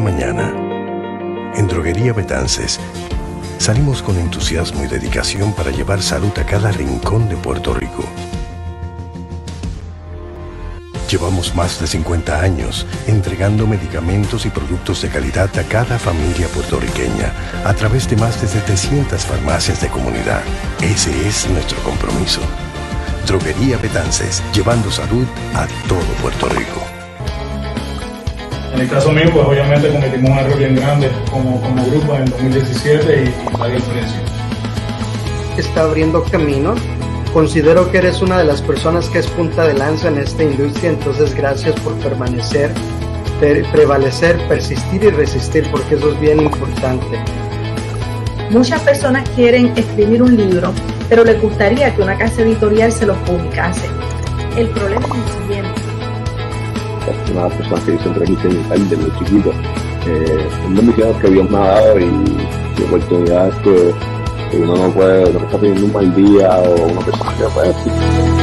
Mañana, en Droguería Betances, salimos con entusiasmo y dedicación para llevar salud a cada rincón de Puerto Rico. Llevamos más de 50 años entregando medicamentos y productos de calidad a cada familia puertorriqueña a través de más de 700 farmacias de comunidad. Ese es nuestro compromiso. Droguería Betances, llevando salud a todo Puerto Rico. En el caso mío, pues obviamente cometimos un error bien grande como, como grupo en el 2017 y pagué el precio. Está abriendo camino Considero que eres una de las personas que es punta de lanza en esta industria, entonces gracias por permanecer, prevalecer, persistir y resistir, porque eso es bien importante. Muchas personas quieren escribir un libro, pero les gustaría que una casa editorial se lo publicase. El problema es siguiente. Una personas que siempre quise imitar desde muy chiquito. Eh, una misión que Dios me ha dado y, y oportunidades que uno no puede, no está teniendo un mal día o una persona que puede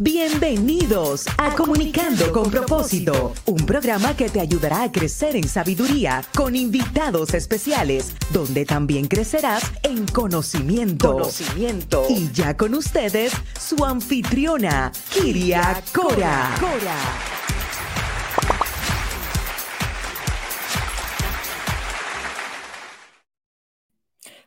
Bienvenidos a Comunicando con Propósito, un programa que te ayudará a crecer en sabiduría con invitados especiales, donde también crecerás en conocimiento. Conocimiento. Y ya con ustedes, su anfitriona, Kiria Cora. Cora.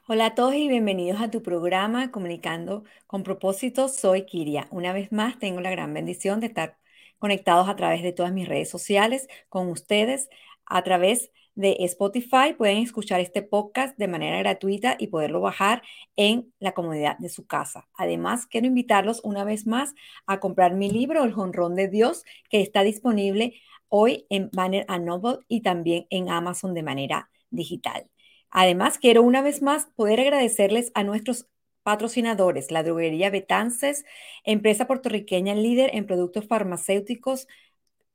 Hola a todos y bienvenidos a tu programa Comunicando con propósito. Soy Kiria. Una vez más tengo la gran bendición de estar conectados a través de todas mis redes sociales con ustedes a través de Spotify. Pueden escuchar este podcast de manera gratuita y poderlo bajar en la comunidad de su casa. Además, quiero invitarlos una vez más a comprar mi libro, El Jonrón de Dios, que está disponible hoy en Banner Noble y también en Amazon de manera digital. Además, quiero una vez más poder agradecerles a nuestros patrocinadores, la droguería Betances, empresa puertorriqueña líder en productos farmacéuticos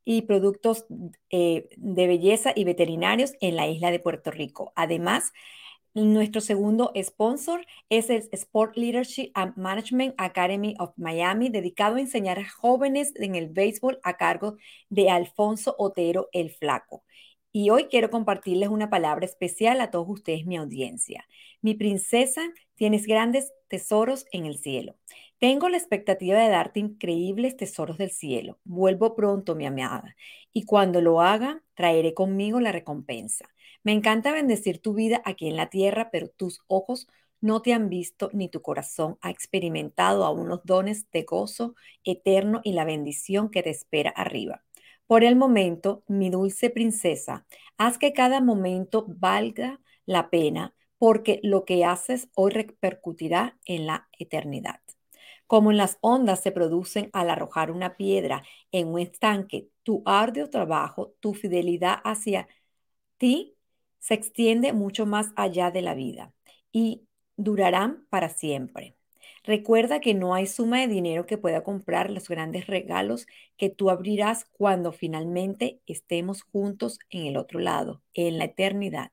y productos eh, de belleza y veterinarios en la isla de Puerto Rico. Además, nuestro segundo sponsor es el Sport Leadership and Management Academy of Miami, dedicado a enseñar a jóvenes en el béisbol a cargo de Alfonso Otero el Flaco. Y hoy quiero compartirles una palabra especial a todos ustedes, mi audiencia. Mi princesa, tienes grandes tesoros en el cielo. Tengo la expectativa de darte increíbles tesoros del cielo. Vuelvo pronto, mi amada, y cuando lo haga, traeré conmigo la recompensa. Me encanta bendecir tu vida aquí en la tierra, pero tus ojos no te han visto ni tu corazón ha experimentado aún los dones de gozo eterno y la bendición que te espera arriba. Por el momento, mi dulce princesa, haz que cada momento valga la pena porque lo que haces hoy repercutirá en la eternidad. Como en las ondas se producen al arrojar una piedra en un estanque, tu arduo trabajo, tu fidelidad hacia ti se extiende mucho más allá de la vida y durarán para siempre. Recuerda que no hay suma de dinero que pueda comprar los grandes regalos que tú abrirás cuando finalmente estemos juntos en el otro lado, en la eternidad.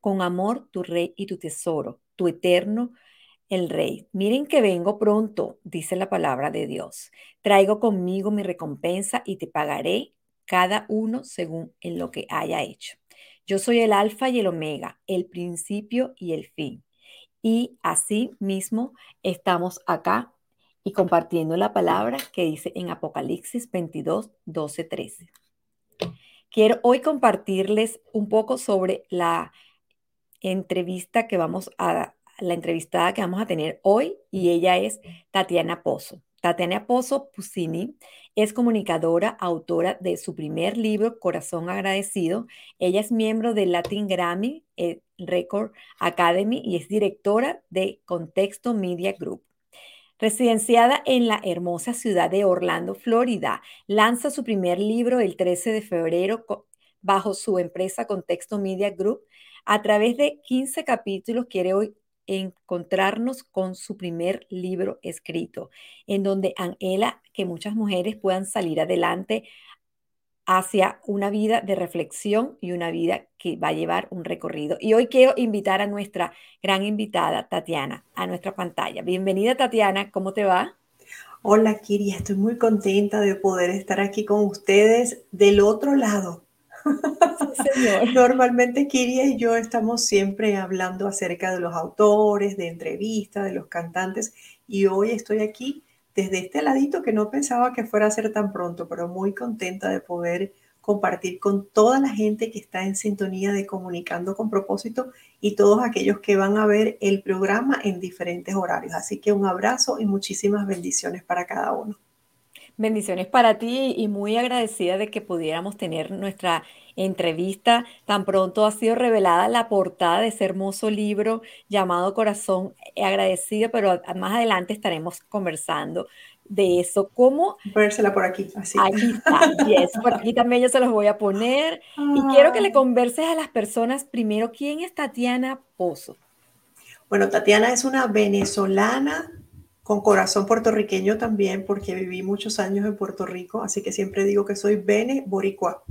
Con amor, tu rey y tu tesoro, tu eterno, el rey. Miren que vengo pronto, dice la palabra de Dios. Traigo conmigo mi recompensa y te pagaré cada uno según en lo que haya hecho. Yo soy el alfa y el omega, el principio y el fin. Y así mismo estamos acá y compartiendo la palabra que dice en Apocalipsis 22, 12, 13. Quiero hoy compartirles un poco sobre la entrevista que vamos a, la entrevistada que vamos a tener hoy y ella es Tatiana Pozo. Tatiana Pozo Pusini es comunicadora, autora de su primer libro, Corazón Agradecido. Ella es miembro del Latin Grammy eh, Record Academy y es directora de Contexto Media Group. Residenciada en la hermosa ciudad de Orlando, Florida, lanza su primer libro el 13 de febrero bajo su empresa Contexto Media Group. A través de 15 capítulos quiere hoy encontrarnos con su primer libro escrito, en donde anhela que muchas mujeres puedan salir adelante hacia una vida de reflexión y una vida que va a llevar un recorrido. Y hoy quiero invitar a nuestra gran invitada, Tatiana, a nuestra pantalla. Bienvenida, Tatiana, ¿cómo te va? Hola Kiri, estoy muy contenta de poder estar aquí con ustedes del otro lado. Normalmente Kiria y yo estamos siempre hablando acerca de los autores, de entrevistas, de los cantantes y hoy estoy aquí desde este ladito que no pensaba que fuera a ser tan pronto, pero muy contenta de poder compartir con toda la gente que está en sintonía de Comunicando con propósito y todos aquellos que van a ver el programa en diferentes horarios. Así que un abrazo y muchísimas bendiciones para cada uno. Bendiciones para ti y muy agradecida de que pudiéramos tener nuestra entrevista. Tan pronto ha sido revelada la portada de ese hermoso libro llamado Corazón Agradecido, pero más adelante estaremos conversando de eso. ¿Cómo? Ponérsela por aquí, así. Aquí está, yes, por aquí también yo se los voy a poner. Y quiero que le converses a las personas primero, ¿quién es Tatiana Pozo? Bueno, Tatiana es una venezolana con corazón puertorriqueño también, porque viví muchos años en Puerto Rico, así que siempre digo que soy Bene Boricua.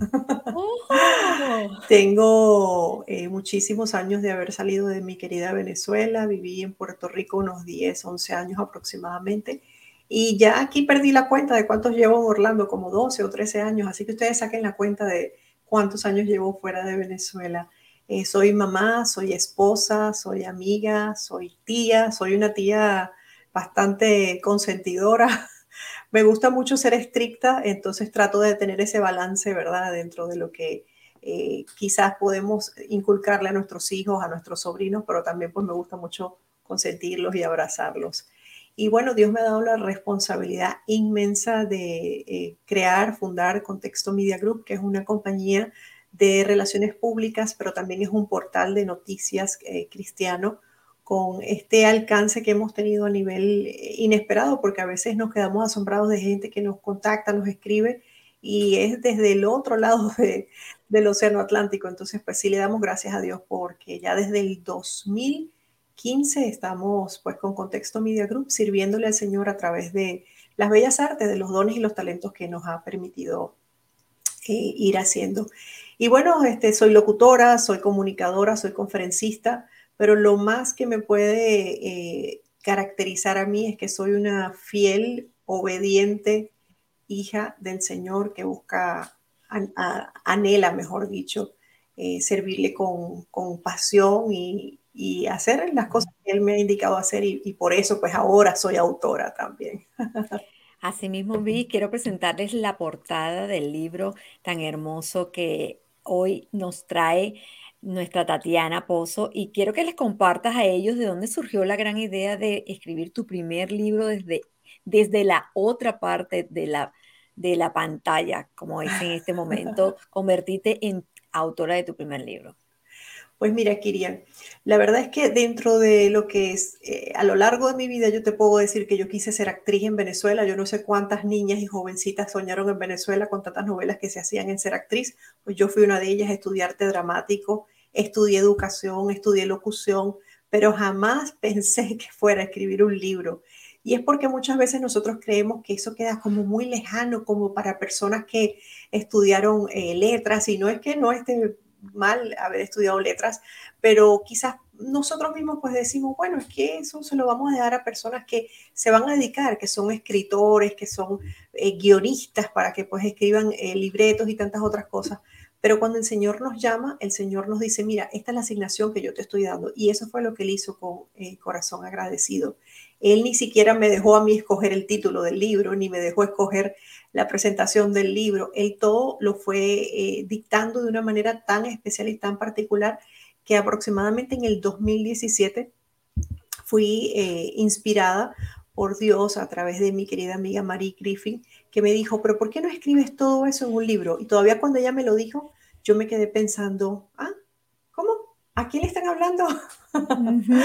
Oh. Tengo eh, muchísimos años de haber salido de mi querida Venezuela, viví en Puerto Rico unos 10, 11 años aproximadamente y ya aquí perdí la cuenta de cuántos llevo en Orlando, como 12 o 13 años, así que ustedes saquen la cuenta de cuántos años llevo fuera de Venezuela. Eh, soy mamá, soy esposa, soy amiga, soy tía, soy una tía bastante consentidora. Me gusta mucho ser estricta, entonces trato de tener ese balance, ¿verdad? Dentro de lo que eh, quizás podemos inculcarle a nuestros hijos, a nuestros sobrinos, pero también pues me gusta mucho consentirlos y abrazarlos. Y bueno, Dios me ha dado la responsabilidad inmensa de eh, crear, fundar Contexto Media Group, que es una compañía de relaciones públicas, pero también es un portal de noticias eh, cristiano con este alcance que hemos tenido a nivel eh, inesperado, porque a veces nos quedamos asombrados de gente que nos contacta, nos escribe y es desde el otro lado del Océano Atlántico. Entonces, pues sí le damos gracias a Dios porque ya desde el 2000 15 estamos pues con Contexto Media Group sirviéndole al Señor a través de las bellas artes, de los dones y los talentos que nos ha permitido eh, ir haciendo. Y bueno, este, soy locutora, soy comunicadora, soy conferencista, pero lo más que me puede eh, caracterizar a mí es que soy una fiel, obediente hija del Señor que busca, anhela, mejor dicho, eh, servirle con, con pasión y, y hacer las cosas que él me ha indicado hacer y, por eso pues ahora soy autora también. Asimismo, Vi, quiero presentarles la portada del libro tan hermoso que hoy nos trae nuestra Tatiana Pozo y quiero que les compartas a ellos de dónde surgió la gran idea de escribir tu primer libro desde, desde la otra parte de la, de la pantalla, como dice en este momento, convertirte en autora de tu primer libro. Pues mira, Kirian, la verdad es que dentro de lo que es, eh, a lo largo de mi vida yo te puedo decir que yo quise ser actriz en Venezuela. Yo no sé cuántas niñas y jovencitas soñaron en Venezuela con tantas novelas que se hacían en ser actriz. Pues yo fui una de ellas, estudié arte dramático, estudié educación, estudié locución, pero jamás pensé que fuera escribir un libro. Y es porque muchas veces nosotros creemos que eso queda como muy lejano, como para personas que estudiaron eh, letras, y no es que no esté mal haber estudiado letras, pero quizás nosotros mismos pues decimos, bueno, es que eso se lo vamos a dar a personas que se van a dedicar, que son escritores, que son eh, guionistas para que pues escriban eh, libretos y tantas otras cosas. Pero cuando el Señor nos llama, el Señor nos dice, mira, esta es la asignación que yo te estoy dando. Y eso fue lo que él hizo con eh, corazón agradecido. Él ni siquiera me dejó a mí escoger el título del libro, ni me dejó escoger la presentación del libro. Él todo lo fue eh, dictando de una manera tan especial y tan particular que aproximadamente en el 2017 fui eh, inspirada por Dios a través de mi querida amiga Marie Griffin, que me dijo, pero ¿por qué no escribes todo eso en un libro? Y todavía cuando ella me lo dijo, yo me quedé pensando, ah. ¿A quién le están hablando?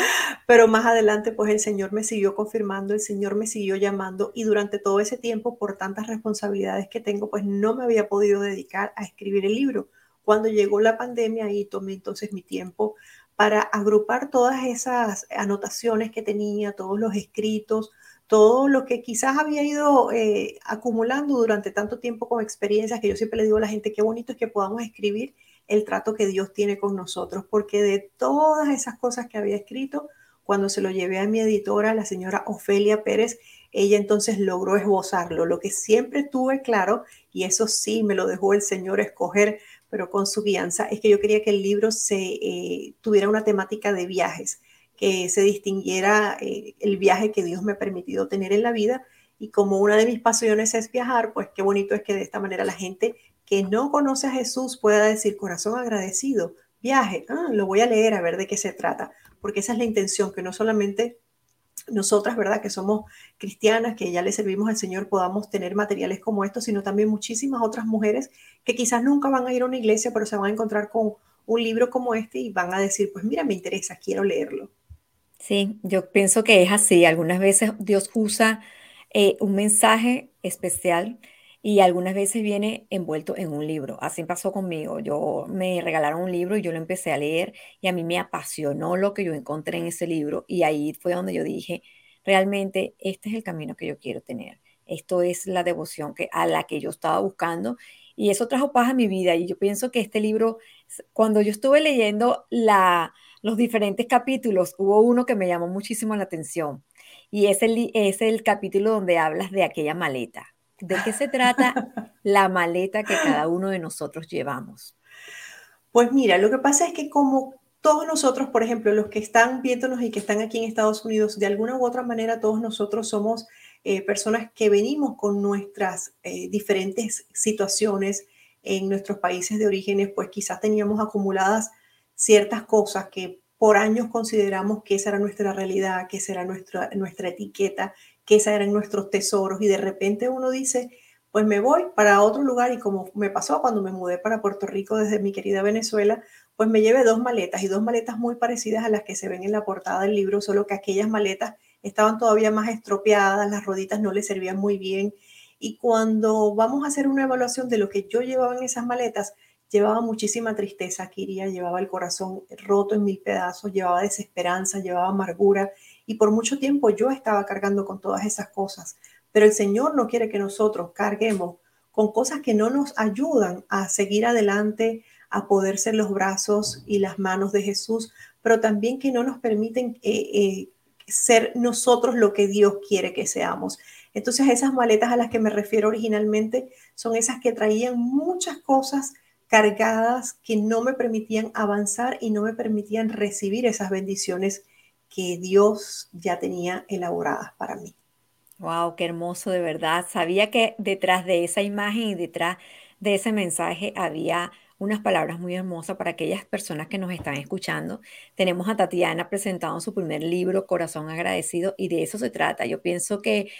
Pero más adelante, pues el Señor me siguió confirmando, el Señor me siguió llamando y durante todo ese tiempo, por tantas responsabilidades que tengo, pues no me había podido dedicar a escribir el libro. Cuando llegó la pandemia, ahí tomé entonces mi tiempo para agrupar todas esas anotaciones que tenía, todos los escritos, todo lo que quizás había ido eh, acumulando durante tanto tiempo con experiencias, que yo siempre le digo a la gente, qué bonito es que podamos escribir el trato que Dios tiene con nosotros, porque de todas esas cosas que había escrito, cuando se lo llevé a mi editora, la señora Ofelia Pérez, ella entonces logró esbozarlo. Lo que siempre tuve claro, y eso sí me lo dejó el Señor escoger, pero con su guianza, es que yo quería que el libro eh, tuviera una temática de viajes, que se distinguiera eh, el viaje que Dios me ha permitido tener en la vida. Y como una de mis pasiones es viajar, pues qué bonito es que de esta manera la gente que no conoce a Jesús pueda decir corazón agradecido, viaje, ah, lo voy a leer a ver de qué se trata, porque esa es la intención, que no solamente nosotras, ¿verdad? Que somos cristianas, que ya le servimos al Señor, podamos tener materiales como estos, sino también muchísimas otras mujeres que quizás nunca van a ir a una iglesia, pero se van a encontrar con un libro como este y van a decir, pues mira, me interesa, quiero leerlo. Sí, yo pienso que es así. Algunas veces Dios usa eh, un mensaje especial y algunas veces viene envuelto en un libro. Así pasó conmigo. Yo me regalaron un libro y yo lo empecé a leer y a mí me apasionó lo que yo encontré en ese libro y ahí fue donde yo dije, realmente este es el camino que yo quiero tener. Esto es la devoción que, a la que yo estaba buscando y eso trajo paz a mi vida y yo pienso que este libro, cuando yo estuve leyendo los diferentes capítulos, hubo uno que me llamó muchísimo la atención y es el, es el capítulo donde hablas de aquella maleta ¿De qué se trata la maleta que cada uno de nosotros llevamos? Pues mira, lo que pasa es que como todos nosotros, por ejemplo, los que están viéndonos y que están aquí en Estados Unidos, de alguna u otra manera todos nosotros somos eh, personas que venimos con nuestras eh, diferentes situaciones en nuestros países de orígenes, pues quizás teníamos acumuladas ciertas cosas que por años consideramos que esa era nuestra realidad, que esa era nuestra, nuestra etiqueta, que esos eran nuestros tesoros. Y de repente uno dice, pues me voy para otro lugar y como me pasó cuando me mudé para Puerto Rico desde mi querida Venezuela, pues me llevé dos maletas y dos maletas muy parecidas a las que se ven en la portada del libro, solo que aquellas maletas estaban todavía más estropeadas, las roditas no le servían muy bien. Y cuando vamos a hacer una evaluación de lo que yo llevaba en esas maletas, llevaba muchísima tristeza, Kiria, llevaba el corazón roto en mil pedazos, llevaba desesperanza, llevaba amargura y por mucho tiempo yo estaba cargando con todas esas cosas. Pero el Señor no quiere que nosotros carguemos con cosas que no nos ayudan a seguir adelante, a poder ser los brazos y las manos de Jesús, pero también que no nos permiten eh, eh, ser nosotros lo que Dios quiere que seamos. Entonces esas maletas a las que me refiero originalmente son esas que traían muchas cosas cargadas que no me permitían avanzar y no me permitían recibir esas bendiciones que Dios ya tenía elaboradas para mí. Wow, qué hermoso de verdad. Sabía que detrás de esa imagen y detrás de ese mensaje había unas palabras muy hermosas para aquellas personas que nos están escuchando. Tenemos a Tatiana presentando su primer libro, Corazón Agradecido, y de eso se trata. Yo pienso que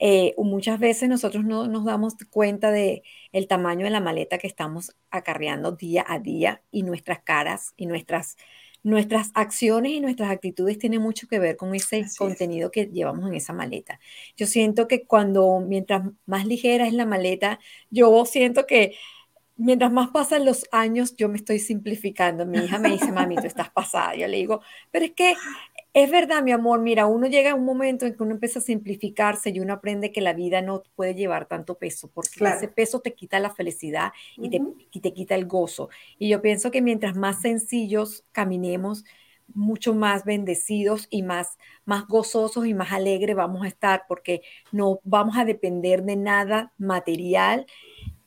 eh, muchas veces nosotros no nos damos cuenta de el tamaño de la maleta que estamos acarreando día a día y nuestras caras y nuestras nuestras acciones y nuestras actitudes tienen mucho que ver con ese contenido que llevamos en esa maleta. Yo siento que cuando, mientras más ligera es la maleta, yo siento que mientras más pasan los años, yo me estoy simplificando. Mi hija me dice, mami, tú estás pasada. Yo le digo, pero es que es verdad, mi amor, mira, uno llega a un momento en que uno empieza a simplificarse y uno aprende que la vida no puede llevar tanto peso, porque ese peso te quita la felicidad y, te, y te quita el gozo. Y yo pienso que mientras más sencillos caminemos, mucho más bendecidos y más, más gozosos y más alegres vamos a estar, porque no vamos a depender de nada material,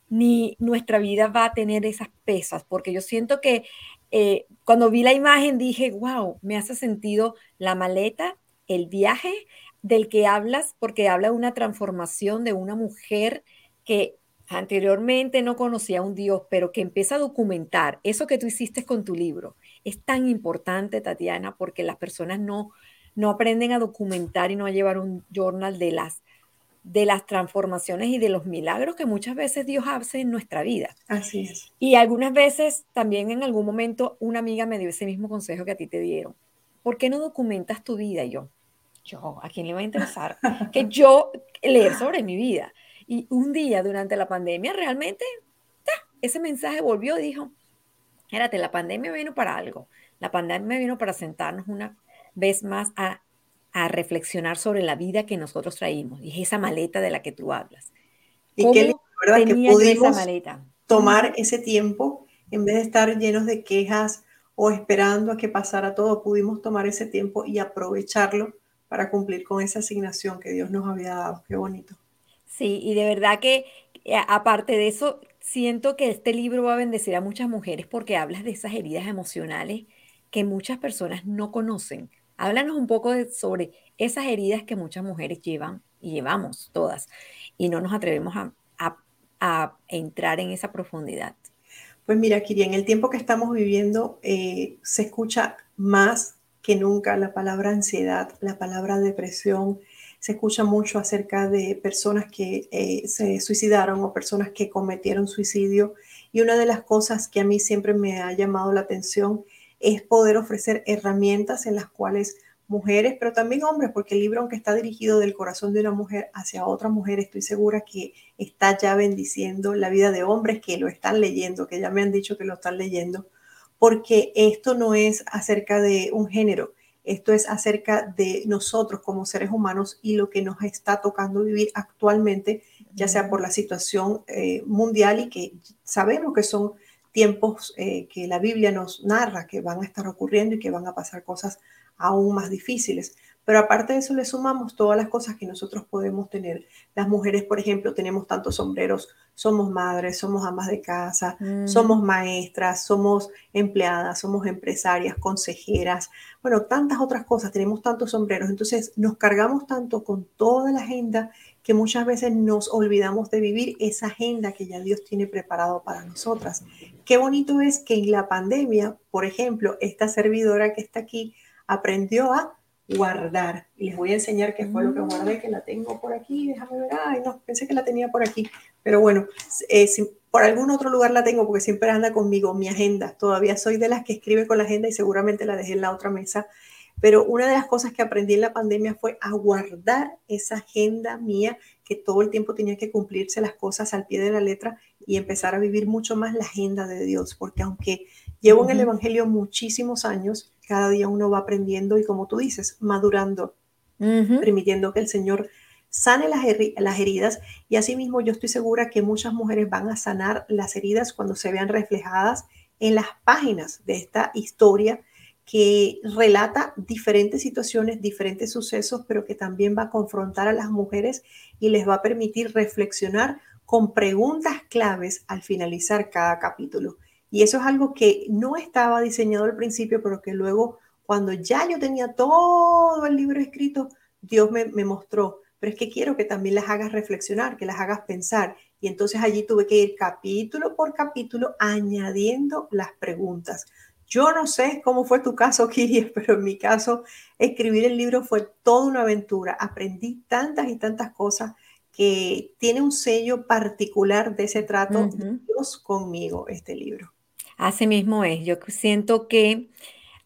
ni nuestra vida va a tener esas pesas, porque yo siento que eh, cuando vi la imagen dije, wow, me hace sentido la maleta, el viaje del que hablas, porque habla de una transformación de una mujer que anteriormente no conocía a un Dios, pero que empieza a documentar eso que tú hiciste con tu libro. Es tan importante, Tatiana, porque las personas no, no aprenden a documentar y no a llevar un journal de las de las transformaciones y de los milagros que muchas veces Dios hace en nuestra vida. Así es. Y algunas veces también en algún momento una amiga me dio ese mismo consejo que a ti te dieron. ¿Por qué no documentas tu vida? Y yo, yo, ¿a quién le va a interesar? que yo leer sobre mi vida. Y un día durante la pandemia realmente ese mensaje volvió y dijo, espérate, la pandemia vino para algo. La pandemia vino para sentarnos una vez más a a reflexionar sobre la vida que nosotros traímos. Y es esa maleta de la que tú hablas. Y qué ¿verdad? Que pudimos tomar ese tiempo, en vez de estar llenos de quejas o esperando a que pasara todo, pudimos tomar ese tiempo y aprovecharlo para cumplir con esa asignación que Dios nos había dado. Qué bonito. Sí, y de verdad que eh, aparte de eso, siento que este libro va a bendecir a muchas mujeres porque hablas de esas heridas emocionales que muchas personas no conocen. Háblanos un poco sobre esas heridas que muchas mujeres llevan y llevamos todas y no nos atrevemos a, entrar en esa profundidad. Pues mira, Kiri, en el tiempo que estamos viviendo eh, se escucha más que nunca la palabra ansiedad, la palabra depresión, se escucha mucho acerca de personas que eh, se suicidaron o personas que cometieron suicidio. Y una de las cosas que a mí siempre me ha llamado la atención es poder ofrecer herramientas en las cuales mujeres, pero también hombres, porque el libro, aunque está dirigido del corazón de una mujer hacia otra mujer, estoy segura que está ya bendiciendo la vida de hombres que lo están leyendo, que ya me han dicho que lo están leyendo, porque esto no es acerca de un género, esto es acerca de nosotros como seres humanos y lo que nos está tocando vivir actualmente, ya sea por la situación eh, mundial y que sabemos que son tiempos eh, que la Biblia nos narra que van a estar ocurriendo y que van a pasar cosas aún más difíciles. Pero aparte de eso le sumamos todas las cosas que nosotros podemos tener. Las mujeres, por ejemplo, tenemos tantos sombreros, somos madres, somos amas de casa, mm. somos maestras, somos empleadas, somos empresarias, consejeras, bueno, tantas otras cosas, tenemos tantos sombreros. Entonces nos cargamos tanto con toda la agenda que muchas veces nos olvidamos de vivir esa agenda que ya Dios tiene preparado para nosotras. Qué bonito es que en la pandemia, por ejemplo, esta servidora que está aquí aprendió a guardar. Y les voy a enseñar qué fue lo que guardé, que la tengo por aquí. Déjame ver. Ay, no, pensé que la tenía por aquí. Pero bueno, eh, por algún otro lugar la tengo porque siempre anda conmigo mi agenda. Todavía soy de las que escribe con la agenda y seguramente la dejé en la otra mesa. Pero una de las cosas que aprendí en la pandemia fue a guardar esa agenda mía, que todo el tiempo tenía que cumplirse las cosas al pie de la letra y empezar a vivir mucho más la agenda de Dios. Porque aunque llevo en el Evangelio muchísimos años, cada día uno va aprendiendo y como tú dices, madurando, permitiendo que el Señor sane las, las heridas. Y asimismo yo estoy segura que muchas mujeres van a sanar las heridas cuando se vean reflejadas en las páginas de esta historia que relata diferentes situaciones, diferentes sucesos, pero que también va a confrontar a las mujeres y les va a permitir reflexionar con preguntas claves al finalizar cada capítulo. Y eso es algo que no estaba diseñado al principio, pero que luego, cuando ya yo tenía todo el libro escrito, Dios me, mostró. Pero es que quiero que también las hagas reflexionar, que las hagas pensar. Y entonces allí tuve que ir capítulo por capítulo añadiendo las preguntas. Yo no sé cómo fue tu caso, Kiri, pero en mi caso, escribir el libro fue toda una aventura. Aprendí tantas y tantas cosas que tiene un sello particular de ese trato de Dios conmigo, este libro. Así mismo es. Yo siento que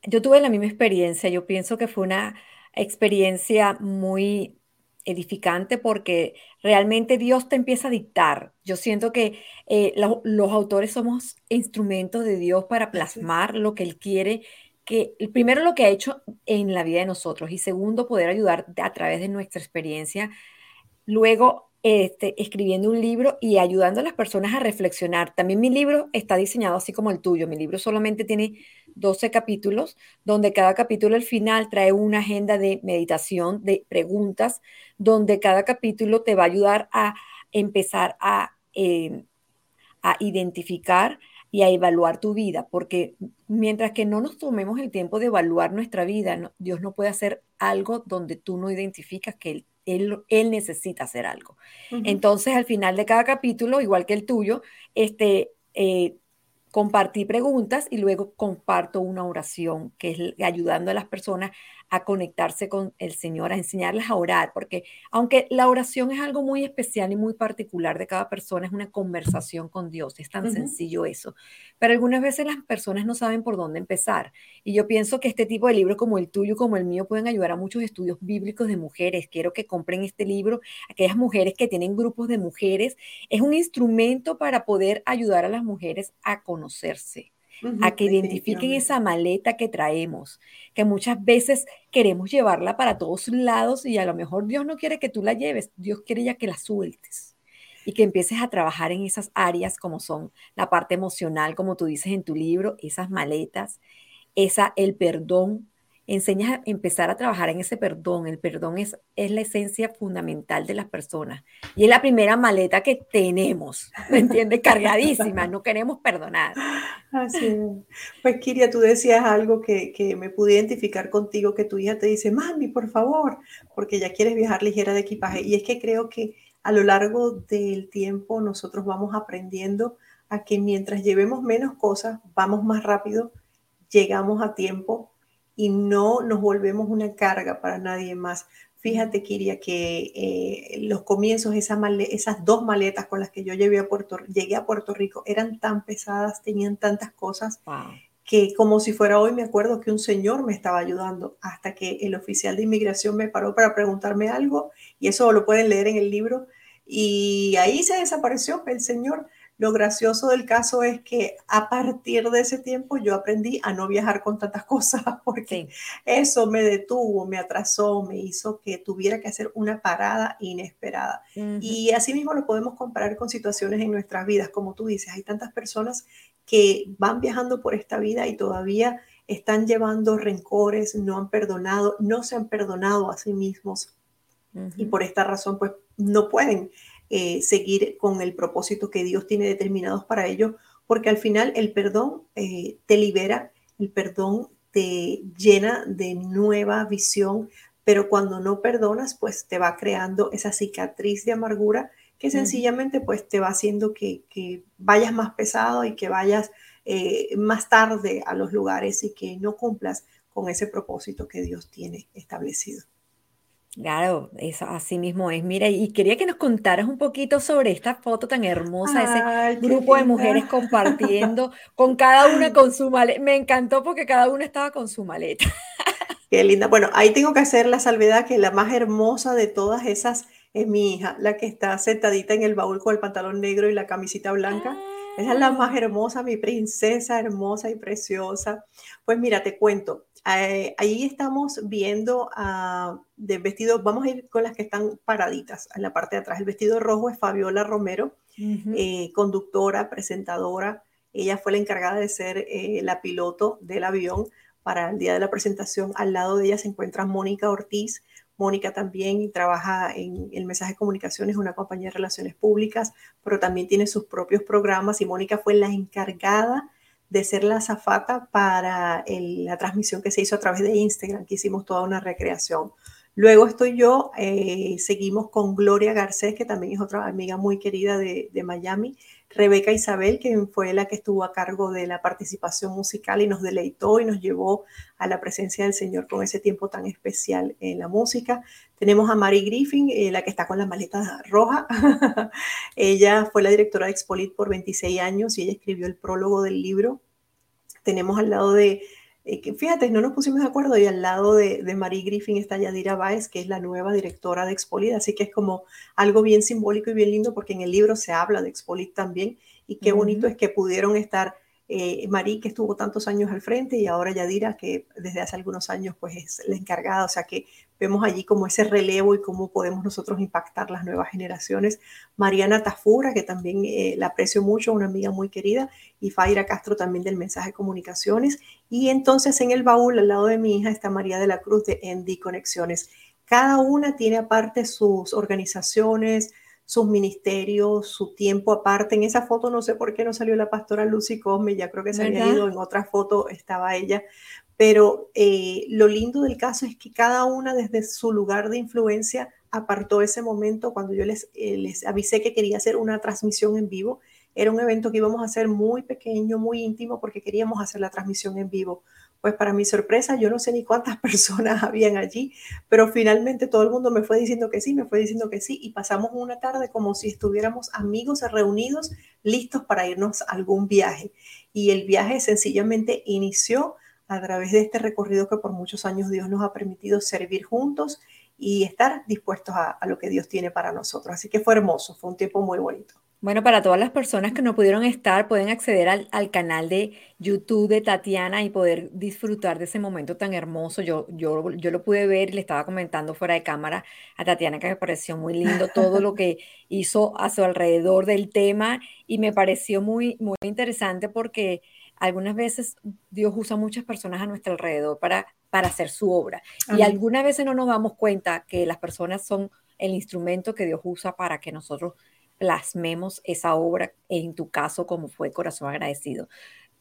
yo tuve la misma experiencia. Yo pienso que fue una experiencia muy edificante porque realmente Dios te empieza a dictar. Yo siento que eh, los autores somos instrumentos de Dios para plasmar lo que Él quiere, que primero lo que ha hecho en la vida de nosotros y segundo poder ayudar a través de nuestra experiencia. Luego este, escribiendo un libro y ayudando a las personas a reflexionar. También mi libro está diseñado así como el tuyo. Mi libro solamente tiene 12 capítulos, donde cada capítulo al final trae una agenda de meditación, de preguntas, donde cada capítulo te va a ayudar a empezar a, eh, a identificar y a evaluar tu vida, porque mientras que no nos tomemos el tiempo de evaluar nuestra vida, Dios no puede hacer algo donde tú no identificas que Él él, necesita hacer algo. Entonces, al final de cada capítulo, igual que el tuyo, este, eh, compartí preguntas y luego comparto una oración que es ayudando a las personas a conectarse con el Señor, a enseñarles a orar, porque aunque la oración es algo muy especial y muy particular de cada persona, es una conversación con Dios, es tan sencillo eso, pero algunas veces las personas no saben por dónde empezar. Y yo pienso que este tipo de libros como el tuyo, como el mío, pueden ayudar a muchos estudios bíblicos de mujeres. Quiero que compren este libro, aquellas mujeres que tienen grupos de mujeres, es un instrumento para poder ayudar a las mujeres a conocerse a que identifiquen esa maleta que traemos, que muchas veces queremos llevarla para todos lados y a lo mejor Dios no quiere que tú la lleves, Dios quiere ya que la sueltes y que empieces a trabajar en esas áreas como son la parte emocional, como tú dices en tu libro, esas maletas, esa el perdón, enseñas a empezar a trabajar en ese perdón. El perdón es, es la esencia fundamental de las personas y es la primera maleta que tenemos, ¿me entiendes? Cargadísima, no queremos perdonar. Así es. Pues Kiria, tú decías algo que, que me pude identificar contigo, que tu hija te dice, mami, por favor, porque ya quieres viajar ligera de equipaje. Y es que creo que a lo largo del tiempo nosotros vamos aprendiendo a que mientras llevemos menos cosas, vamos más rápido, llegamos a tiempo y no nos volvemos una carga para nadie más. Fíjate, Kiria, que eh, los comienzos, esas, esas dos maletas con las que yo llegué a, Puerto, llegué a Puerto Rico eran tan pesadas, tenían tantas cosas, que como si fuera hoy me acuerdo que un señor me estaba ayudando hasta que el oficial de inmigración me paró para preguntarme algo y eso lo pueden leer en el libro y ahí se desapareció el señor. Lo gracioso del caso es que a partir de ese tiempo yo aprendí a no viajar con tantas cosas porque eso me detuvo, me atrasó, me hizo que tuviera que hacer una parada inesperada. Y así mismo lo podemos comparar con situaciones en nuestras vidas. Como tú dices, hay tantas personas que van viajando por esta vida y todavía están llevando rencores, no han perdonado, no se han perdonado a sí mismos. Y por esta razón, pues no pueden eh, seguir con el propósito que Dios tiene determinados para ellos, porque al final el perdón eh, te libera, el perdón te llena de nueva visión, pero cuando no perdonas, pues te va creando esa cicatriz de amargura que sencillamente pues te va haciendo que, vayas más pesado y que vayas eh, más tarde a los lugares y que no cumplas con ese propósito que Dios tiene establecido. Claro, eso así mismo es. Mira, y quería que nos contaras un poquito sobre esta foto tan hermosa, ese grupo de mujeres compartiendo, con cada una con su maleta. Me encantó porque cada una estaba con su maleta. Qué linda. Bueno, ahí tengo que hacer la salvedad que la más hermosa de todas esas es mi hija, la que está sentadita en el baúl con el pantalón negro y la camisita blanca. Esa es la más ah. hermosa, mi princesa hermosa y preciosa. Pues mira, te cuento, eh, ahí estamos viendo uh, de vestido, vamos a ir con las que están paraditas en la parte de atrás. El vestido rojo es Fabiola Romero, eh, conductora, presentadora. Ella fue la encargada de ser eh, la piloto del avión para el día de la presentación. Al lado de ella se encuentra Mónica Ortiz. Mónica también trabaja en el mensaje de comunicaciones, una compañía de relaciones públicas, pero también tiene sus propios programas y Mónica fue la encargada de ser la azafata para la transmisión que se hizo a través de Instagram, que hicimos toda una recreación. Luego estoy yo, eh, seguimos con Gloria Garcés, que también es otra amiga muy querida de, de, Miami, Rebeca Isabel, que fue la que estuvo a cargo de la participación musical y nos deleitó y nos llevó a la presencia del Señor con ese tiempo tan especial en la música. Tenemos a Mary Griffin, eh, la que está con la maleta roja. ella fue la directora de Expolit por 26 años y ella escribió el prólogo del libro. Tenemos al lado de fíjate, no nos pusimos de acuerdo y al lado de, de Marie Griffin está Yadira Baez, que es la nueva directora de Expolit, así que es como algo bien simbólico y bien lindo porque en el libro se habla de Expolit también y qué bonito es que pudieron estar eh, Marí, que estuvo tantos años al frente, y ahora Yadira, que desde hace algunos años pues es la encargada, o sea que vemos allí como ese relevo y cómo podemos nosotros impactar las nuevas generaciones. Mariana Tafura, que también eh, la aprecio mucho, una amiga muy querida, y Faira Castro también del mensaje comunicaciones. Y entonces en el baúl, al lado de mi hija, está María de la Cruz de Endy Conexiones. Cada una tiene aparte sus organizaciones, sus ministerios, su tiempo aparte. En esa foto no sé por qué no salió la pastora Lucy Cosme, ya creo que se había ido, en otra foto estaba ella, pero eh, lo lindo del caso es que cada una desde su lugar de influencia apartó ese momento cuando yo les, eh, les avisé que quería hacer una transmisión en vivo. Era un evento que íbamos a hacer muy pequeño, muy íntimo, porque queríamos hacer la transmisión en vivo pues para mi sorpresa, yo no sé ni cuántas personas habían allí, pero finalmente todo el mundo me fue diciendo que sí, me fue diciendo que sí, y pasamos una tarde como si estuviéramos amigos reunidos, listos para irnos a algún viaje. Y el viaje sencillamente inició a través de este recorrido que por muchos años Dios nos ha permitido servir juntos y estar dispuestos a, a lo que Dios tiene para nosotros. Así que fue hermoso, fue un tiempo muy bonito. Bueno, para todas las personas que no pudieron estar, pueden acceder al, canal de YouTube de Tatiana y poder disfrutar de ese momento tan hermoso. Yo, yo, yo lo pude ver y le estaba comentando fuera de cámara a Tatiana que me pareció muy lindo todo lo que hizo a su alrededor del tema y me pareció muy, muy interesante porque algunas veces Dios usa muchas personas a nuestro alrededor para para hacer su obra. Y algunas veces no nos damos cuenta que las personas son el instrumento que Dios usa para que nosotros plasmemos esa obra, en tu caso como fue Corazón Agradecido.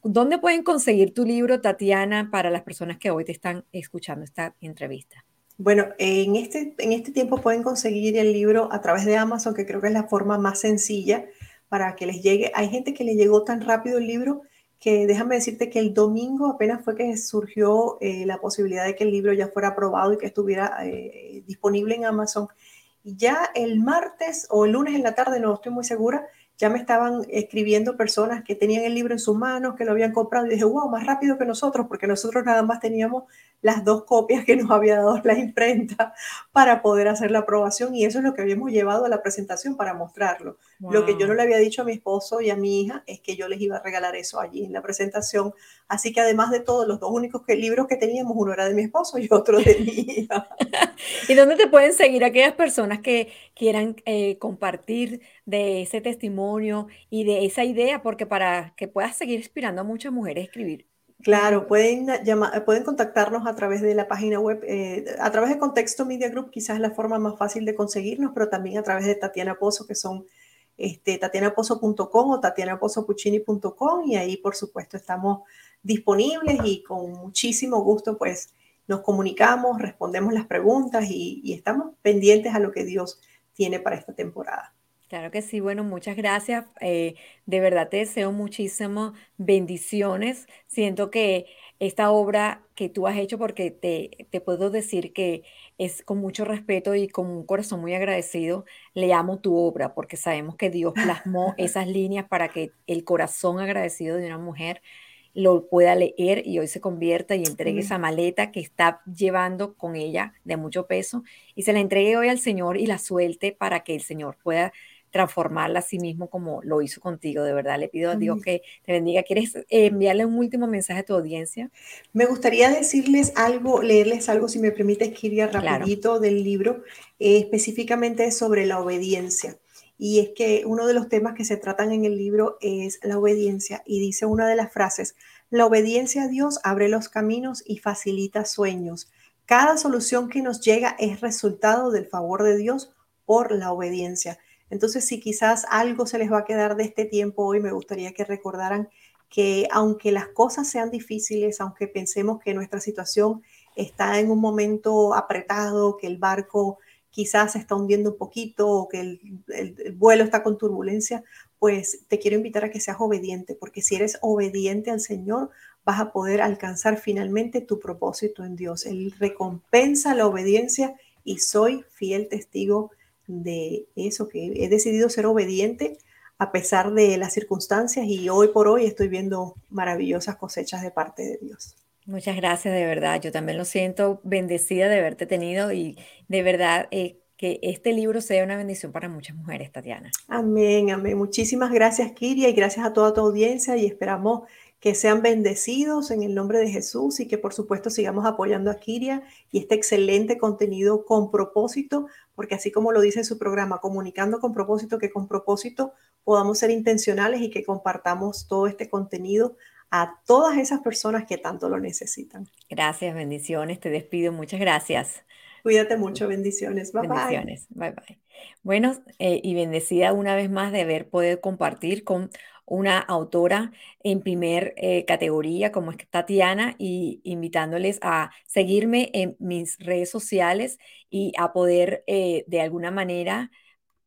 ¿Dónde pueden conseguir tu libro, Tatiana, para las personas que hoy te están escuchando esta entrevista? Bueno, en este, en este tiempo pueden conseguir el libro a través de Amazon, que creo que es la forma más sencilla para que les llegue. Hay gente que le llegó tan rápido el libro que déjame decirte que el domingo apenas fue que surgió eh, la posibilidad de que el libro ya fuera aprobado y que estuviera eh, disponible en Amazon. Y ya el martes o el lunes en la tarde, no estoy muy segura, ya me estaban escribiendo personas que tenían el libro en sus manos, que lo habían comprado y dije, wow, más rápido que nosotros, porque nosotros nada más teníamos las dos copias que nos había dado la imprenta para poder hacer la aprobación y eso es lo que habíamos llevado a la presentación para mostrarlo. Lo que yo no le había dicho a mi esposo y a mi hija es que yo les iba a regalar eso allí en la presentación. Así que además de todos los dos únicos que, libros que teníamos, uno era de mi esposo y otro de mi hija. ¿Y dónde te pueden seguir aquellas personas que quieran eh, compartir de ese testimonio y de esa idea? Porque para que puedas seguir inspirando a muchas mujeres a escribir Claro, pueden, llamar, pueden contactarnos a través de la página web, eh, a través de Contexto Media Group, quizás es la forma más fácil de conseguirnos, pero también a través de Tatiana Pozo, que son este, tatianapozo.com o tatianapozopuccini.com y ahí por supuesto estamos disponibles y con muchísimo gusto pues nos comunicamos, respondemos las preguntas y estamos pendientes a lo que Dios tiene para esta temporada. Claro que sí, bueno, muchas gracias. Eh, de verdad te deseo muchísimas bendiciones. Siento que esta obra que tú has hecho, porque te, te puedo decir que es con mucho respeto y con un corazón muy agradecido, le amo tu obra, porque sabemos que Dios plasmó esas líneas para que el corazón agradecido de una mujer lo pueda leer y hoy se convierta y entregue esa maleta que está llevando con ella de mucho peso y se la entregue hoy al Señor y la suelte para que el Señor pueda transformarla a sí mismo como lo hizo contigo. De verdad, le pido a Dios que te bendiga. ¿Quieres enviarle un último mensaje a tu audiencia? Me gustaría decirles algo, leerles algo, si me permites, Kiria, rapidito del libro, eh, específicamente sobre la obediencia. Y es que uno de los temas que se tratan en el libro es la obediencia. Y dice una de las frases, la obediencia a Dios abre los caminos y facilita sueños. Cada solución que nos llega es resultado del favor de Dios por la obediencia. Entonces, si quizás algo se les va a quedar de este tiempo hoy, me gustaría que recordaran que aunque las cosas sean difíciles, aunque pensemos que nuestra situación está en un momento apretado, que el barco quizás se está hundiendo un poquito o que el, vuelo está con turbulencia, pues te quiero invitar a que seas obediente, porque si eres obediente al Señor, vas a poder alcanzar finalmente tu propósito en Dios. Él recompensa la obediencia y soy fiel testigo de eso, que he decidido ser obediente a pesar de las circunstancias y hoy por hoy estoy viendo maravillosas cosechas de parte de Dios. Muchas gracias, de verdad. Yo también lo siento bendecida de haberte tenido y de verdad eh, que este libro sea una bendición para muchas mujeres, Tatiana. Amén, amén. Muchísimas gracias, Kiria, y gracias a toda tu audiencia y esperamos que sean bendecidos en el nombre de Jesús y que por supuesto sigamos apoyando a Kiria y este excelente contenido con propósito, porque así como lo dice en su programa, comunicando con propósito, que con propósito podamos ser intencionales y que compartamos todo este contenido a todas esas personas que tanto lo necesitan. Gracias, bendiciones, te despido, muchas gracias. Cuídate mucho, bendiciones. Bye bendiciones. bye. Bye Bueno, eh, y bendecida una vez más de haber podido compartir con una autora en primer eh, categoría como es Tatiana y invitándoles a seguirme en mis redes sociales y a poder eh, de alguna manera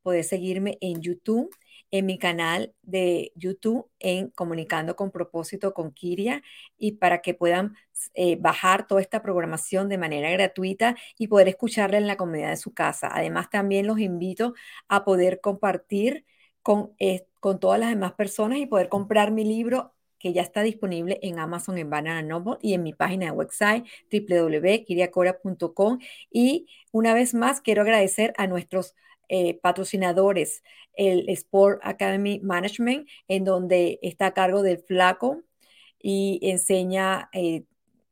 poder seguirme en YouTube en mi canal de YouTube en Comunicando con Propósito con Kiria y para que puedan eh, bajar toda esta programación de manera gratuita y poder escucharla en la comodidad de su casa. Además, también los invito a poder compartir con, con todas las demás personas y poder comprar mi libro que ya está disponible en Amazon, en Banana Noble y en mi página de website www.kiriacora.com. Y una vez más, quiero agradecer a nuestros eh, patrocinadores, el Sport Academy Management, en donde está a cargo del flaco y enseña eh,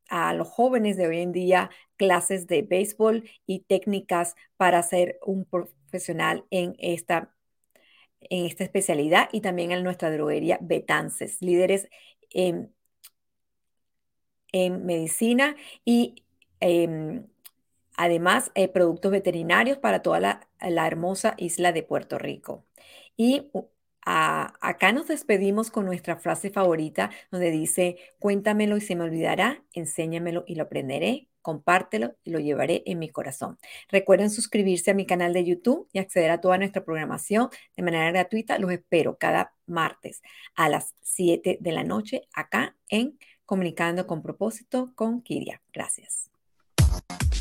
a los jóvenes de hoy en día clases de béisbol y técnicas para ser un profesional en esta, en esta especialidad y también en nuestra droguería Betances, líderes en, en medicina y em, además eh, productos veterinarios para toda la, la, hermosa isla de Puerto Rico. Y acá nos despedimos con nuestra frase favorita donde dice, cuéntamelo y se me olvidará, enséñamelo y lo aprenderé, compártelo y lo llevaré en mi corazón. Recuerden suscribirse a mi canal de YouTube y acceder a toda nuestra programación de manera gratuita. Los espero cada martes a las 7 de la noche acá en Comunicando con propósito con Kiria. Gracias.